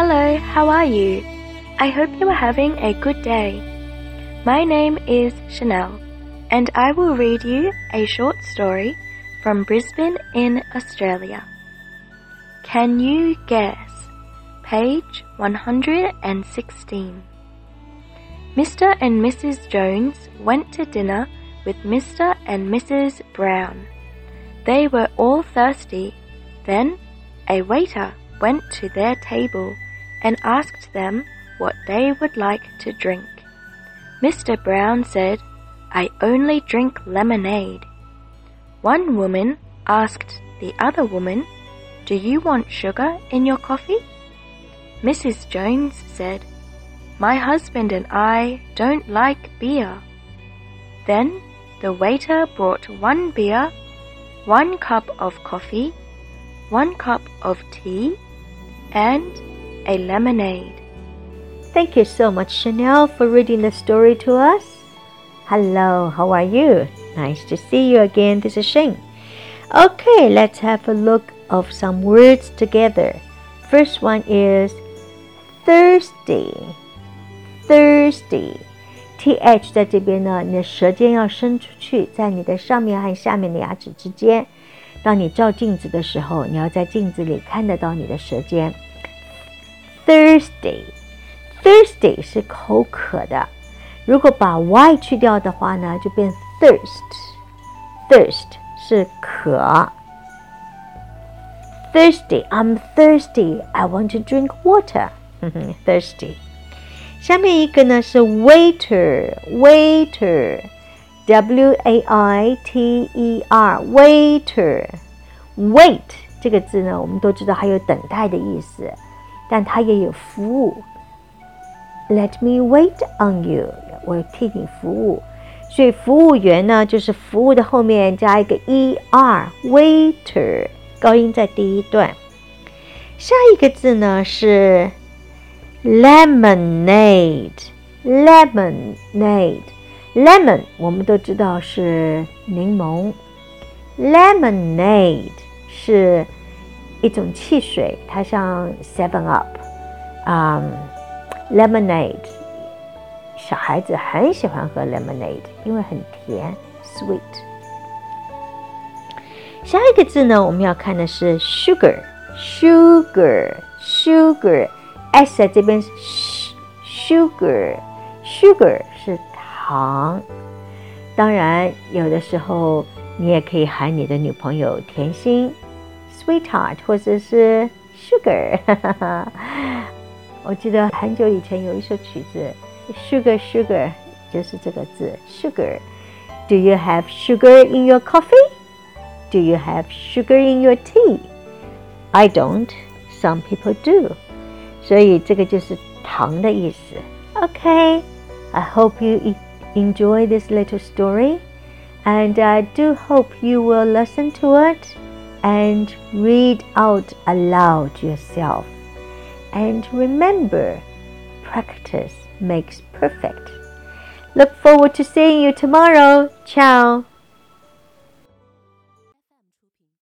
Hello, how are you? I hope you are having a good day. My name is Chanel, and I will read you a short story from Brisbane in Australia. Can you guess? Page 116. Mr. and Mrs. Jones went to dinner with Mr. and Mrs. Brown. They were all thirsty. Then a waiter went to their table and asked them what they would like to drink. Mr. Brown said, I only drink lemonade. One woman asked the other woman, Do you want sugar in your coffee? Mrs. Jones said, My husband and I don't like beer. Then the waiter brought one beer, one cup of coffee, one cup of tea, and a lemonade. Thank you so much, Chanel, for reading the story to us. Hello, how are you? Nice to see you again. This is Shane. Okay, let's have a look of some words together. First one is thirsty. Thirsty. th 在这边呢，你的舌尖要伸出去，在你的上面和下面的牙齿之间。当你照镜子的时候，你要在镜子里看得到你的舌尖。 Thirsty，thirsty 是口渴的。如果把 y 去掉的话呢，就变 thirst，thirst 是渴。Thirsty，I'm thirsty. I want to drink water. Thirsty。下面一个呢是 waiter，waiter，w a i t e r，waiter，wait 这个字呢，我们都知道还有等待的意思， 但它也有服务。Let me wait on you，我替你服务。所以服务员呢，就是服务的后面加一个 e r，waiter，高音在第一段。下一个字呢是。lemonade, lemonade, lemon 我们都知道是柠檬，lemonade 是一种汽水，它像 Seven Up，啊、um,，lemonade 小孩子很喜欢喝 lemonade，因为很甜，sweet。下一个字呢，我们要看的是 sugar，sugar，sugar。s 在这边是，sugar，sugar 是糖。当然，有的时候你也可以喊你的女朋友甜心 ，sweetheart，或者是 sugar。我记得很久以前有一首曲子，sugar sugar 就是这个字，sugar。Do you have sugar in your coffee? Do you have sugar in your tea? I don't. Some people do. 所以这个就是糖的意思。Okay, I hope you enjoy this little story, and I do hope you will listen to it and read out aloud yourself. And remember, practice makes perfect. Look forward to seeing you tomorrow. Ciao.